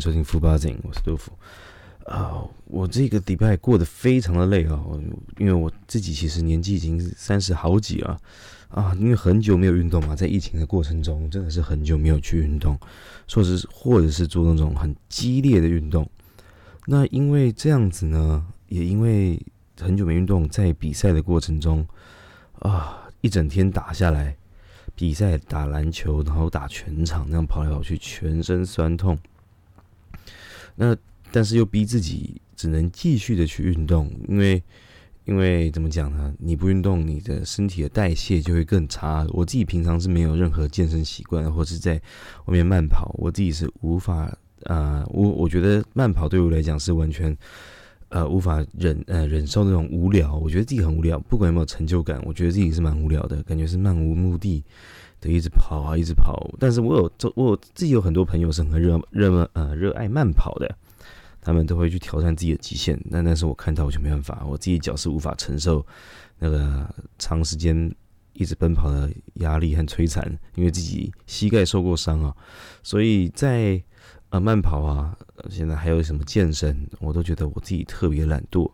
迎收听富巴井，我是杜甫。啊，我这个礼拜过得非常的累啊，因为我自己其实年纪已经三十好几了啊，因为很久没有运动嘛，在疫情的过程中，真的是很久没有去运动，说是或者是做那种很激烈的运动。那因为这样子呢，也因为很久没运动，在比赛的过程中啊，一整天打下来，比赛打篮球，然后打全场那样跑来跑去，全身酸痛。那但是又逼自己只能继续的去运动，因为因为怎么讲呢？你不运动，你的身体的代谢就会更差。我自己平常是没有任何健身习惯，或是在外面慢跑，我自己是无法啊，我我觉得慢跑对我来讲是完全呃无法忍呃忍受那种无聊。我觉得自己很无聊，不管有没有成就感，我觉得自己是蛮无聊的，感觉是漫无目的的一直跑啊，一直跑。但是我有我有自己有很多朋友是很热热呃热爱慢跑的。他们都会去挑战自己的极限，那但是我看到我就没办法，我自己脚是无法承受那个长时间一直奔跑的压力和摧残，因为自己膝盖受过伤啊，所以在呃慢跑啊，现在还有什么健身，我都觉得我自己特别懒惰。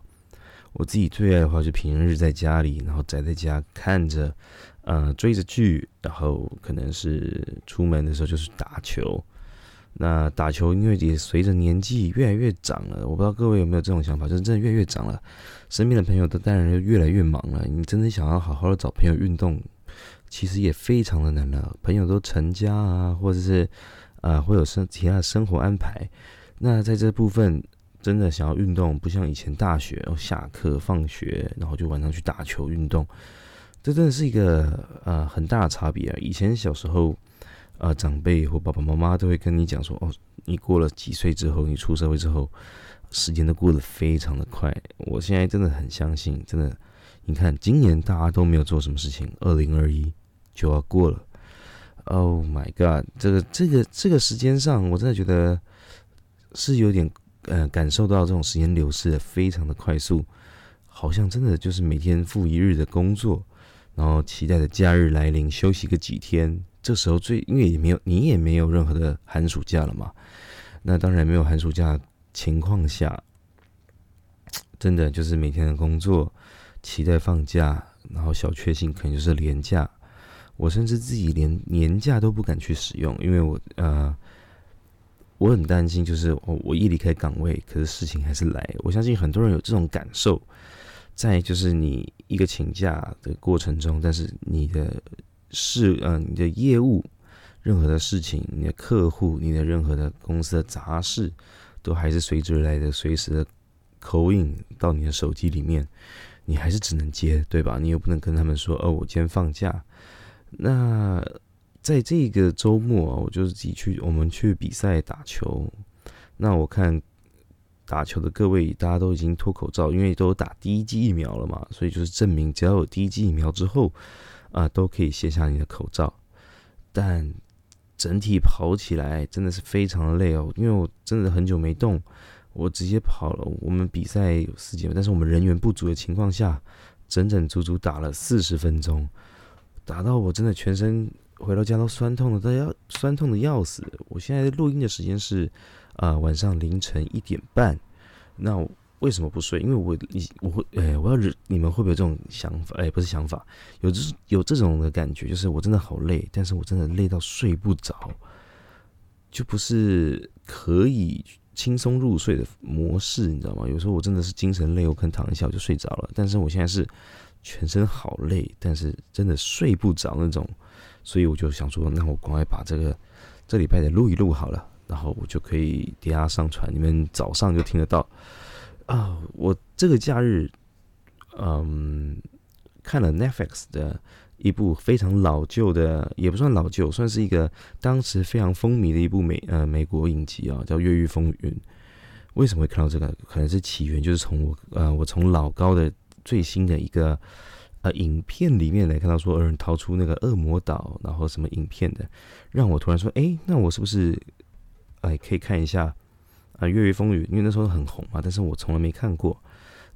我自己最爱的话就平日在家里，然后宅在家看着呃追着剧，然后可能是出门的时候就是打球。那打球，因为也随着年纪越来越长了，我不知道各位有没有这种想法，就是真的越来越长了，身边的朋友都当然越来越忙了。你真的想要好好的找朋友运动，其实也非常的难了。朋友都成家啊，或者是啊会有生其他的生活安排。那在这部分，真的想要运动，不像以前大学下课放学，然后就晚上去打球运动，这真的是一个呃很大的差别啊。以前小时候。啊，长辈或爸爸妈妈都会跟你讲说：“哦，你过了几岁之后，你出社会之后，时间都过得非常的快。”我现在真的很相信，真的，你看今年大家都没有做什么事情，二零二一就要过了。Oh my god，这个这个这个时间上，我真的觉得是有点呃感受到这种时间流逝的非常的快速，好像真的就是每天复一日的工作，然后期待的假日来临，休息个几天。这时候最，因为也没有你也没有任何的寒暑假了嘛，那当然没有寒暑假情况下，真的就是每天的工作，期待放假，然后小确幸可能就是年假，我甚至自己连年假都不敢去使用，因为我呃，我很担心，就是我我一离开岗位，可是事情还是来，我相信很多人有这种感受，在就是你一个请假的过程中，但是你的。事，嗯，你的业务，任何的事情，你的客户，你的任何的公司的杂事，都还是随之而来的，随时的口音到你的手机里面，你还是只能接，对吧？你又不能跟他们说，哦，我今天放假。那在这个周末啊，我就是自己去，我们去比赛打球。那我看打球的各位，大家都已经脱口罩，因为都打第一剂疫苗了嘛，所以就是证明，只要有第一剂疫苗之后。啊，都可以卸下你的口罩，但整体跑起来真的是非常的累哦，因为我真的很久没动，我直接跑了。我们比赛有四节，但是我们人员不足的情况下，整整足足打了四十分钟，打到我真的全身回到家都酸痛的，都要酸痛的要死。我现在录音的时间是啊晚上凌晨一点半，那。为什么不睡？因为我你我会哎，我要。你们会不会有这种想法？哎，不是想法，有这有这种的感觉，就是我真的好累，但是我真的累到睡不着，就不是可以轻松入睡的模式，你知道吗？有时候我真的是精神累，我可能躺一下我就睡着了。但是我现在是全身好累，但是真的睡不着那种，所以我就想说，那我赶快把这个这礼拜的录一录好了，然后我就可以底下上传，你们早上就听得到。啊，我这个假日，嗯，看了 Netflix 的一部非常老旧的，也不算老旧，算是一个当时非常风靡的一部美呃美国影集啊，叫《越狱风云》。为什么会看到这个？可能是起源就是从我呃，我从老高的最新的一个呃影片里面来看到说有人逃出那个恶魔岛，然后什么影片的，让我突然说，哎，那我是不是哎可以看一下？啊，《越狱风云》因为那时候很红嘛，但是我从来没看过。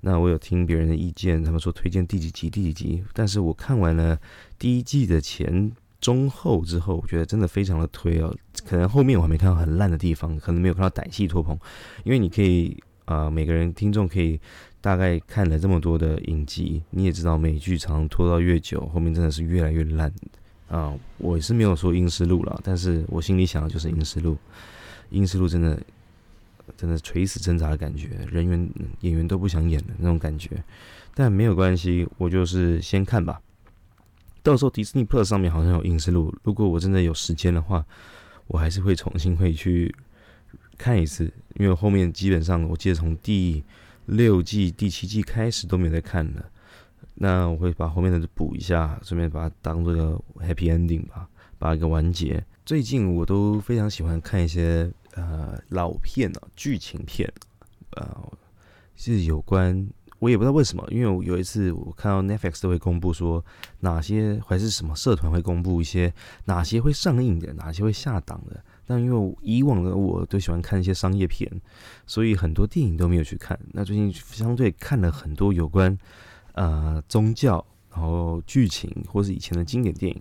那我有听别人的意见，他们说推荐第几集第几集，但是我看完了第一季的前中后之后，我觉得真的非常的推哦。可能后面我还没看到很烂的地方，可能没有看到歹戏拖棚，因为你可以啊，每个人听众可以大概看了这么多的影集，你也知道美剧常拖到越久，后面真的是越来越烂啊。我是没有说《英诗录》了，但是我心里想的就是《英诗录》，《英诗录》真的真的垂死挣扎的感觉，人员演员都不想演的那种感觉。但没有关系，我就是先看吧。到时候迪士尼 Plus 上面好像有《影视录》，如果我真的有时间的话，我还是会重新会去看一次。因为后面基本上我记得从第六季、第七季开始都没有在看了。那我会把后面的补一下，顺便把它当做一个 Happy Ending 吧，把一个完结。最近我都非常喜欢看一些呃老片啊，剧情片，呃，是有关。我也不知道为什么，因为我有一次我看到 Netflix 都会公布说哪些还是什么社团会公布一些哪些会上映的，哪些会下档的。但因为以往的我都喜欢看一些商业片，所以很多电影都没有去看。那最近相对看了很多有关呃宗教，然后剧情或是以前的经典电影，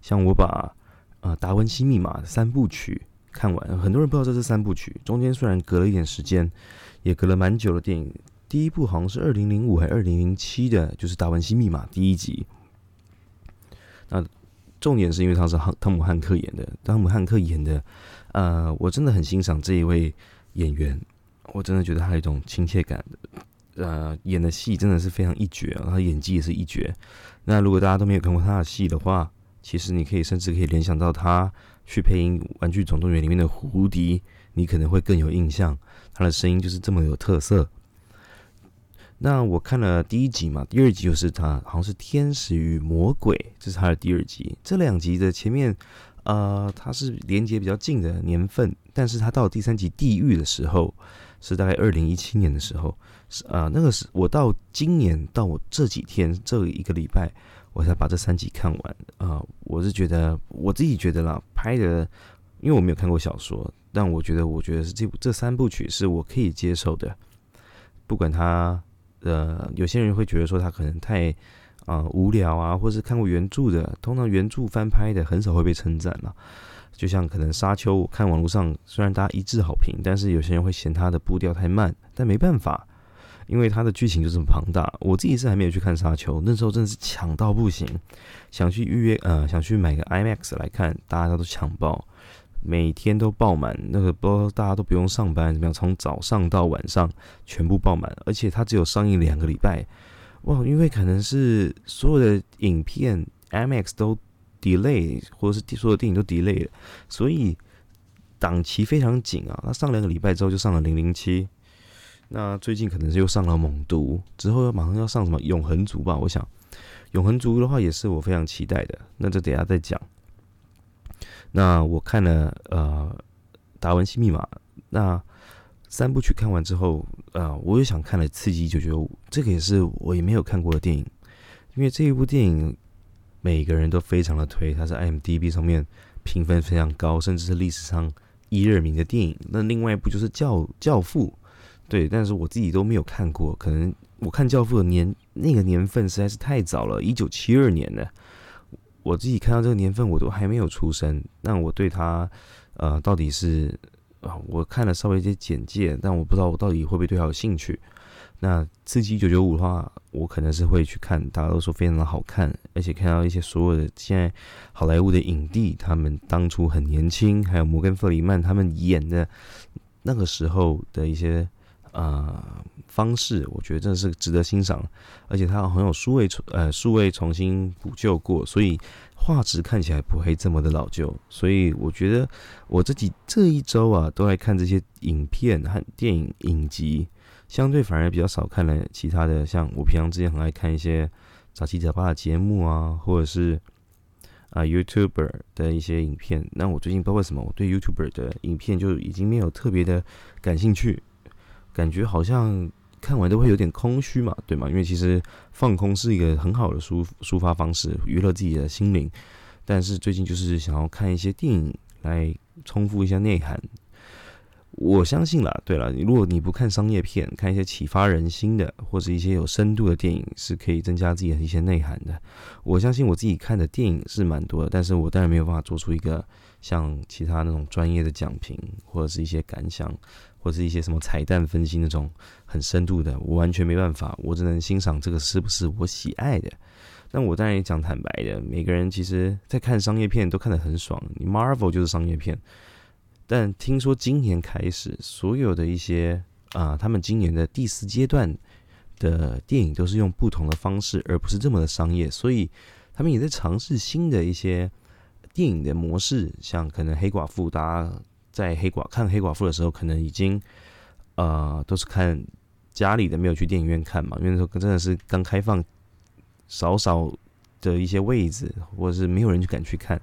像我把呃《达文西密码》三部曲看完。很多人不知道这是三部曲，中间虽然隔了一点时间，也隔了蛮久的电影。第一部好像是二零零五还是二零零七的，就是《达文西密码》第一集。那重点是因为他是汤汤姆汉克演的，汤姆汉克演的，呃，我真的很欣赏这一位演员，我真的觉得他有一种亲切感，呃，演的戏真的是非常一绝啊，他演技也是一绝。那如果大家都没有看过他的戏的话，其实你可以甚至可以联想到他去配音《玩具总动员》里面的胡迪，你可能会更有印象，他的声音就是这么有特色。那我看了第一集嘛，第二集就是他好像是天使与魔鬼，这是他的第二集。这两集的前面，呃，它是连接比较近的年份，但是他到第三集地狱的时候，是大概二零一七年的时候，是啊，那个是我到今年到我这几天这一个礼拜，我才把这三集看完啊。我是觉得我自己觉得啦，拍的，因为我没有看过小说，但我觉得我觉得是这部这三部曲是我可以接受的，不管他。呃，有些人会觉得说他可能太啊无聊啊，或是看过原著的，通常原著翻拍的很少会被称赞了。就像可能《沙丘》，看网络上虽然大家一致好评，但是有些人会嫌它的步调太慢。但没办法，因为它的剧情就这么庞大。我自己是还没有去看《沙丘》，那时候真的是抢到不行，想去预约呃，想去买个 IMAX 来看，大家都抢爆。每天都爆满，那个不知道大家都不用上班怎么样？从早上到晚上全部爆满，而且它只有上映两个礼拜，哇！因为可能是所有的影片 IMAX 都 delay，或者是所有电影都 delay 了，所以档期非常紧啊。那上两个礼拜之后就上了零零七，那最近可能是又上了猛毒，之后马上要上什么永恒族吧？我想永恒族的话也是我非常期待的，那就等下再讲。那我看了呃《达文西密码》那三部曲看完之后，呃，我又想看了《刺激一九九五》，这个也是我也没有看过的电影，因为这一部电影每个人都非常的推，它是 IMDB 上面评分非常高，甚至是历史上一二名的电影。那另外一部就是《教教父》，对，但是我自己都没有看过，可能我看《教父》的年那个年份实在是太早了，一九七二年的。我自己看到这个年份，我都还没有出生。那我对他，呃，到底是啊，我看了稍微一些简介，但我不知道我到底会不会对他有兴趣。那《刺激一九九五》的话，我可能是会去看，大家都说非常的好看，而且看到一些所有的现在好莱坞的影帝，他们当初很年轻，还有摩根·弗里曼他们演的那个时候的一些。呃，方式我觉得真的是值得欣赏，而且它很有数位重呃数位重新补救过，所以画质看起来不会这么的老旧。所以我觉得我自己这一周啊，都在看这些影片和电影影集，相对反而比较少看了其他的。像我平常之前很爱看一些杂七杂八的节目啊，或者是啊 YouTuber 的一些影片。那我最近不知道为什么，我对 YouTuber 的影片就已经没有特别的感兴趣。感觉好像看完都会有点空虚嘛，对吗？因为其实放空是一个很好的抒抒发方式，娱乐自己的心灵。但是最近就是想要看一些电影来丰富一下内涵。我相信啦，对了，如果你不看商业片，看一些启发人心的，或者一些有深度的电影，是可以增加自己的一些内涵的。我相信我自己看的电影是蛮多的，但是我当然没有办法做出一个像其他那种专业的讲评，或者是一些感想，或是一些什么彩蛋分析那种很深度的，我完全没办法。我只能欣赏这个是不是我喜爱的。但我当然也讲坦白的，每个人其实在看商业片都看得很爽，你 Marvel 就是商业片。但听说今年开始，所有的一些啊，他们今年的第四阶段的电影都是用不同的方式，而不是这么的商业，所以他们也在尝试新的一些电影的模式，像可能黑寡妇，大家在黑寡看黑寡妇的时候，可能已经呃都是看家里的，没有去电影院看嘛，因为那时候真的是刚开放，少少的一些位置，或者是没有人去敢去看。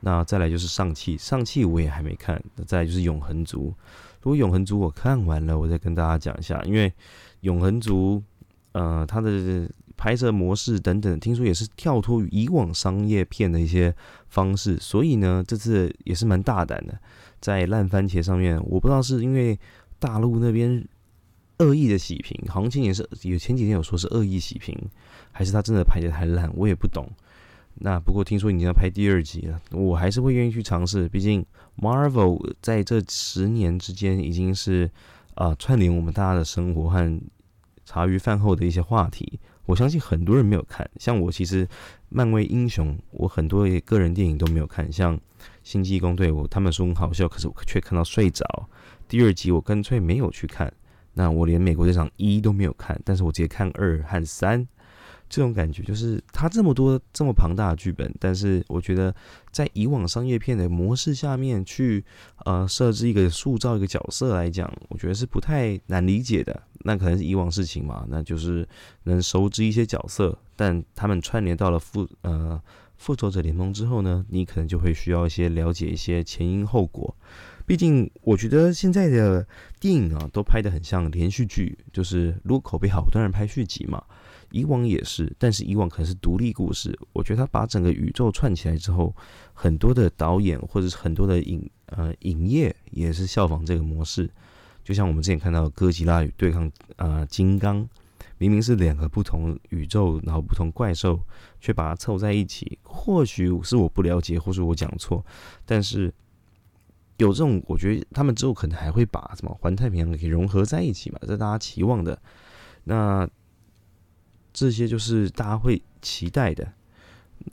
那再来就是上汽，上汽我也还没看。再就是永恒族，如果永恒族我看完了，我再跟大家讲一下。因为永恒族，呃，它的拍摄模式等等，听说也是跳脱以往商业片的一些方式，所以呢，这次也是蛮大胆的，在烂番茄上面，我不知道是因为大陆那边恶意的洗屏，行情也是有前几天有说是恶意洗屏，还是他真的拍的太烂，我也不懂。那不过听说你要拍第二集了，我还是会愿意去尝试。毕竟 Marvel 在这十年之间已经是啊串联我们大家的生活和茶余饭后的一些话题。我相信很多人没有看，像我其实漫威英雄，我很多个人电影都没有看。像星际公队，我他们说很好笑，可是我却看到睡着。第二集我干脆没有去看。那我连美国队长一都没有看，但是我直接看二和三。这种感觉就是它这么多这么庞大的剧本，但是我觉得在以往商业片的模式下面去呃设置一个塑造一个角色来讲，我觉得是不太难理解的。那可能是以往事情嘛，那就是能熟知一些角色，但他们串联到了复呃复仇者联盟之后呢，你可能就会需要一些了解一些前因后果。毕竟我觉得现在的电影啊都拍得很像连续剧，就是如果口碑好，当然拍续集嘛。以往也是，但是以往可能是独立故事。我觉得他把整个宇宙串起来之后，很多的导演或者是很多的影呃影业也是效仿这个模式。就像我们之前看到哥吉拉与对抗啊金刚，明明是两个不同宇宙，然后不同怪兽，却把它凑在一起。或许是我不了解，或是我讲错，但是有这种，我觉得他们之后可能还会把什么环太平洋给融合在一起嘛，这大家期望的。那。这些就是大家会期待的。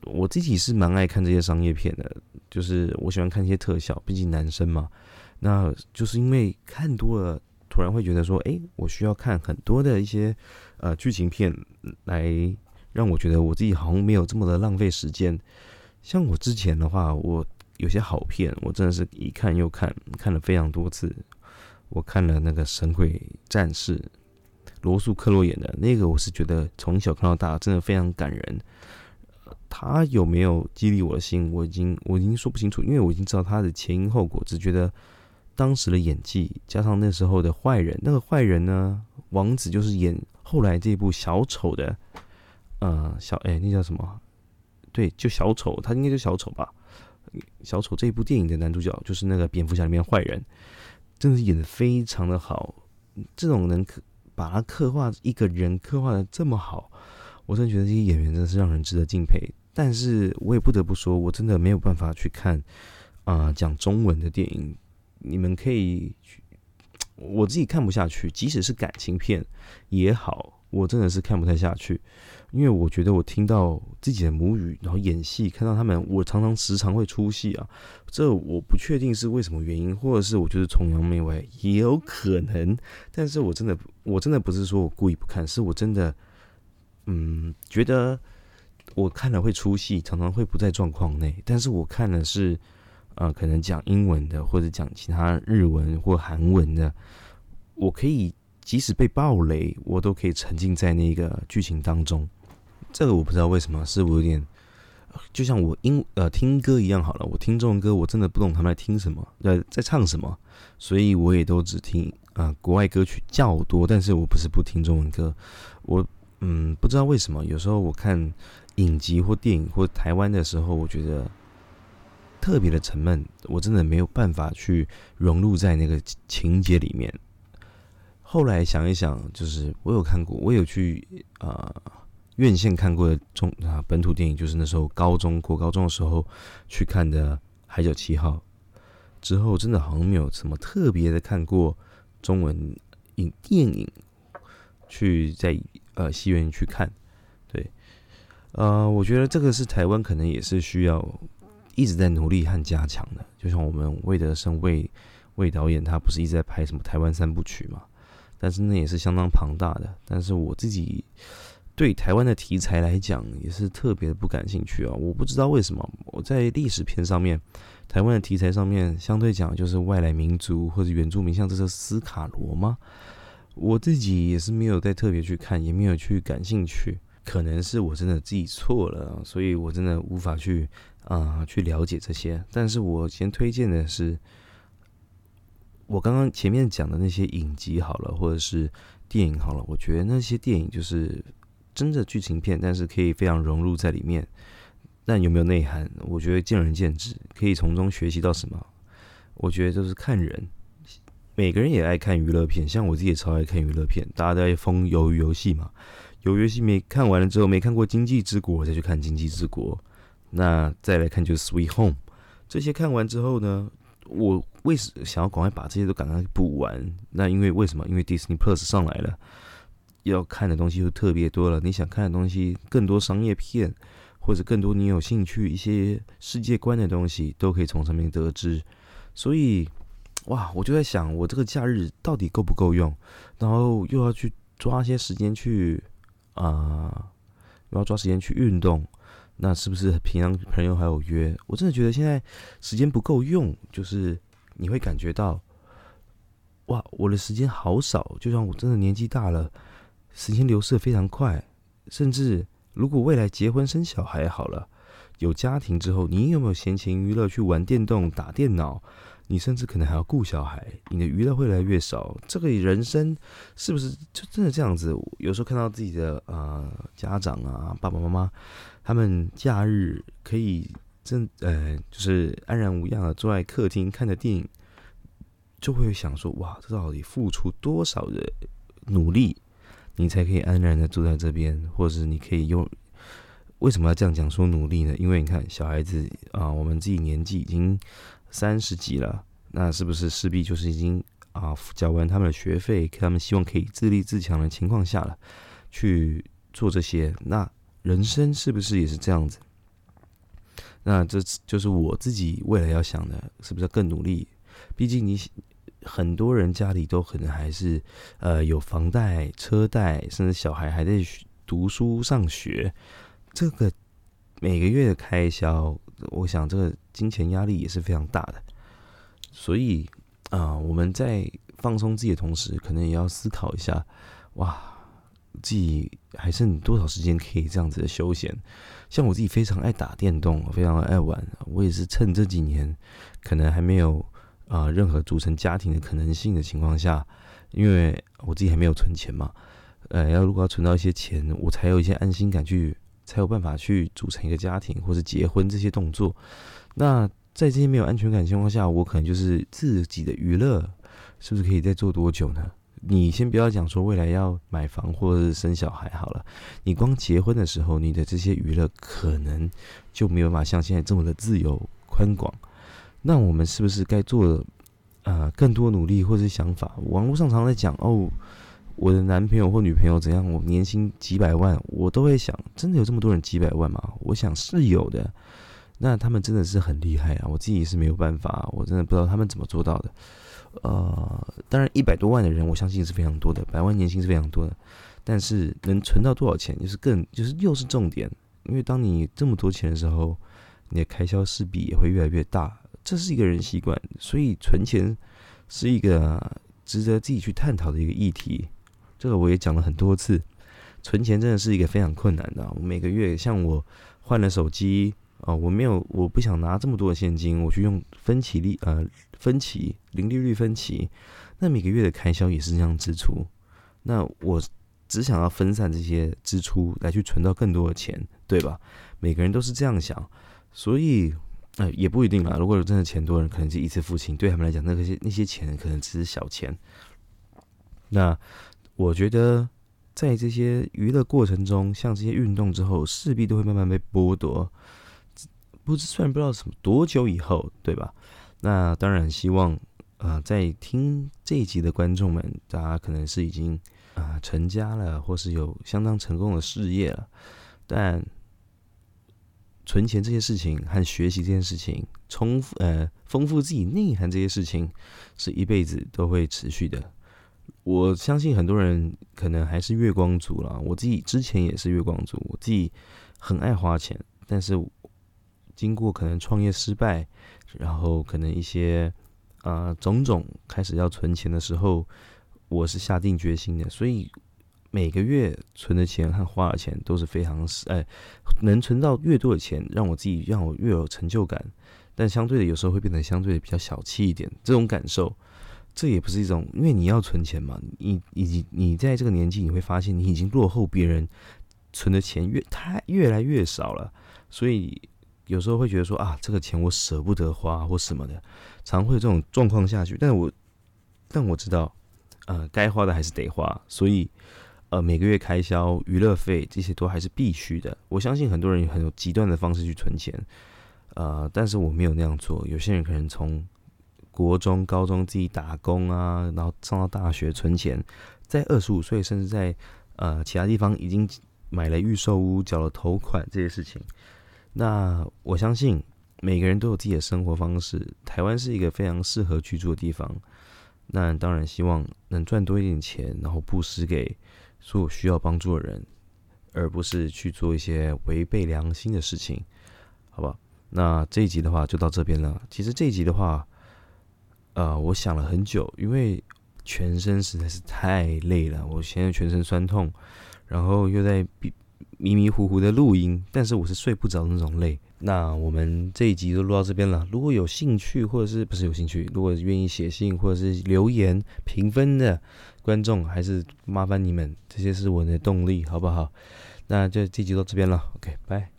我自己是蛮爱看这些商业片的，就是我喜欢看一些特效，毕竟男生嘛。那就是因为看多了，突然会觉得说，哎，我需要看很多的一些呃剧情片，来让我觉得我自己好像没有这么的浪费时间。像我之前的话，我有些好片，我真的是一看又看，看了非常多次。我看了那个《神鬼战士》。罗素克洛演的那个，我是觉得从小看到大，真的非常感人。他有没有激励我的心，我已经我已经说不清楚，因为我已经知道他的前因后果，只觉得当时的演技加上那时候的坏人，那个坏人呢，王子就是演后来这部小丑的，呃，小哎，那叫什么？对，就小丑，他应该就小丑吧？小丑这一部电影的男主角就是那个蝙蝠侠里面坏人，真的是演的非常的好，这种能刻。把他刻画一个人刻画的这么好，我真的觉得这些演员真的是让人值得敬佩。但是我也不得不说，我真的没有办法去看啊讲中文的电影。你们可以去，我自己看不下去，即使是感情片也好，我真的是看不太下去。因为我觉得我听到自己的母语，然后演戏，看到他们，我常常时常会出戏啊。这我不确定是为什么原因，或者是我就是崇洋媚外也有可能。但是我真的，我真的不是说我故意不看，是我真的，嗯，觉得我看了会出戏，常常会不在状况内。但是我看的是，呃，可能讲英文的，或者讲其他日文或韩文的，我可以即使被暴雷，我都可以沉浸在那个剧情当中。这个我不知道为什么，是我有点，就像我英呃听歌一样好了。我听中文歌，我真的不懂他们在听什么，在在唱什么，所以我也都只听啊国外歌曲较多。但是我不是不听中文歌，我嗯不知道为什么，有时候我看影集或电影或台湾的时候，我觉得特别的沉闷，我真的没有办法去融入在那个情节里面。后来想一想，就是我有看过，我有去啊院线看过的中啊本土电影，就是那时候高中过高中的时候去看的《海角七号》，之后真的好像没有什么特别的看过中文影电影，去在呃戏院去看。对，呃，我觉得这个是台湾可能也是需要一直在努力和加强的。就像我们魏德胜魏魏导演，他不是一直在拍什么台湾三部曲嘛？但是那也是相当庞大的，但是我自己对台湾的题材来讲也是特别的不感兴趣啊！我不知道为什么我在历史片上面，台湾的题材上面相对讲就是外来民族或者原住民，像这是斯卡罗吗？我自己也是没有再特别去看，也没有去感兴趣，可能是我真的记错了，所以我真的无法去啊去了解这些。但是我先推荐的是。我刚刚前面讲的那些影集好了，或者是电影好了，我觉得那些电影就是真的剧情片，但是可以非常融入在里面。但有没有内涵，我觉得见仁见智，可以从中学习到什么？我觉得就是看人，每个人也爱看娱乐片，像我自己也超爱看娱乐片。大家都在疯鱿鱼游戏嘛，鱿鱼游戏没看完了之后，没看过《经济之国》，再去看《经济之国》，那再来看就是《Sweet Home》。这些看完之后呢？我为什想要赶快把这些都赶快补完？那因为为什么？因为 Disney Plus 上来了，要看的东西就特别多了。你想看的东西，更多商业片，或者更多你有兴趣一些世界观的东西，都可以从上面得知。所以，哇，我就在想，我这个假日到底够不够用？然后又要去抓些时间去啊，要抓时间去运动。那是不是平常朋友还有约？我真的觉得现在时间不够用，就是你会感觉到，哇，我的时间好少。就像我真的年纪大了，时间流逝非常快。甚至如果未来结婚生小孩好了，有家庭之后，你有没有闲情娱乐去玩电动、打电脑？你甚至可能还要顾小孩，你的娱乐会越来越少。这个人生是不是就真的这样子？有时候看到自己的呃家长啊，爸爸妈妈，他们假日可以真呃就是安然无恙的坐在客厅看着电影，就会想说：哇，这到底付出多少的努力，你才可以安然的坐在这边？或者是你可以用为什么要这样讲说努力呢？因为你看小孩子啊，我们自己年纪已经。三十几了，那是不是势必就是已经啊缴完他们的学费，他们希望可以自立自强的情况下了，去做这些？那人生是不是也是这样子？那这就是我自己未来要想的，是不是更努力？毕竟你很多人家里都可能还是呃有房贷、车贷，甚至小孩还在读书上学，这个每个月的开销。我想这个金钱压力也是非常大的，所以啊，我们在放松自己的同时，可能也要思考一下，哇，自己还剩多少时间可以这样子的休闲？像我自己非常爱打电动，非常爱玩，我也是趁这几年可能还没有啊任何组成家庭的可能性的情况下，因为我自己还没有存钱嘛，呃，要如果要存到一些钱，我才有一些安心感去。才有办法去组成一个家庭或者结婚这些动作。那在这些没有安全感情况下，我可能就是自己的娱乐，是不是可以再做多久呢？你先不要讲说未来要买房或者是生小孩好了，你光结婚的时候，你的这些娱乐可能就没有办法像现在这么的自由宽广。那我们是不是该做呃更多努力或者是想法？网络上常在讲哦。我的男朋友或女朋友怎样？我年薪几百万，我都会想，真的有这么多人几百万吗？我想是有的。那他们真的是很厉害啊！我自己是没有办法，我真的不知道他们怎么做到的。呃，当然一百多万的人，我相信是非常多的，百万年薪是非常多的。但是能存到多少钱，就是更就是又是重点。因为当你这么多钱的时候，你的开销势必也会越来越大，这是一个人习惯。所以存钱是一个值得自己去探讨的一个议题。这个我也讲了很多次，存钱真的是一个非常困难的。我每个月像我换了手机啊，我没有，我不想拿这么多的现金，我去用分期利呃分期零利率分期，那每个月的开销也是这样支出。那我只想要分散这些支出来去存到更多的钱，对吧？每个人都是这样想，所以呃，也不一定啦。如果有真的钱多人，可能是一次付清，对他们来讲，那些那些钱可能只是小钱。那我觉得，在这些娱乐过程中，像这些运动之后，势必都会慢慢被剥夺。不知，虽然不知道什么多久以后，对吧？那当然希望，呃，在听这一集的观众们，大家可能是已经啊成家了，或是有相当成功的事业了，但。存钱这些事情和学习这件事情，充呃丰富自己内涵这些事情，是一辈子都会持续的。我相信很多人可能还是月光族了，我自己之前也是月光族，我自己很爱花钱，但是经过可能创业失败，然后可能一些啊种种开始要存钱的时候，我是下定决心的，所以。每个月存的钱和花的钱都是非常哎，能存到越多的钱，让我自己让我越有成就感。但相对的，有时候会变得相对的比较小气一点。这种感受，这也不是一种，因为你要存钱嘛。你你你在这个年纪，你会发现你已经落后别人，存的钱越太越来越少了。所以有时候会觉得说啊，这个钱我舍不得花或什么的，常会有这种状况下去。但我但我知道，呃，该花的还是得花，所以。呃，每个月开销、娱乐费这些都还是必须的。我相信很多人很有极端的方式去存钱，呃，但是我没有那样做。有些人可能从国中、高中自己打工啊，然后上到大学存钱，在二十五岁甚至在呃其他地方已经买了预售屋、缴了头款这些事情。那我相信每个人都有自己的生活方式。台湾是一个非常适合居住的地方。那当然希望能赚多一点钱，然后布施给。做需要帮助的人，而不是去做一些违背良心的事情，好吧？那这一集的话就到这边了。其实这一集的话，呃，我想了很久，因为全身实在是太累了，我现在全身酸痛，然后又在迷迷糊糊的录音，但是我是睡不着那种累。那我们这一集就录到这边了。如果有兴趣，或者是不是有兴趣，如果愿意写信或者是留言评分的观众，还是麻烦你们，这些是我的动力，好不好？那就这集到这边了，OK，拜。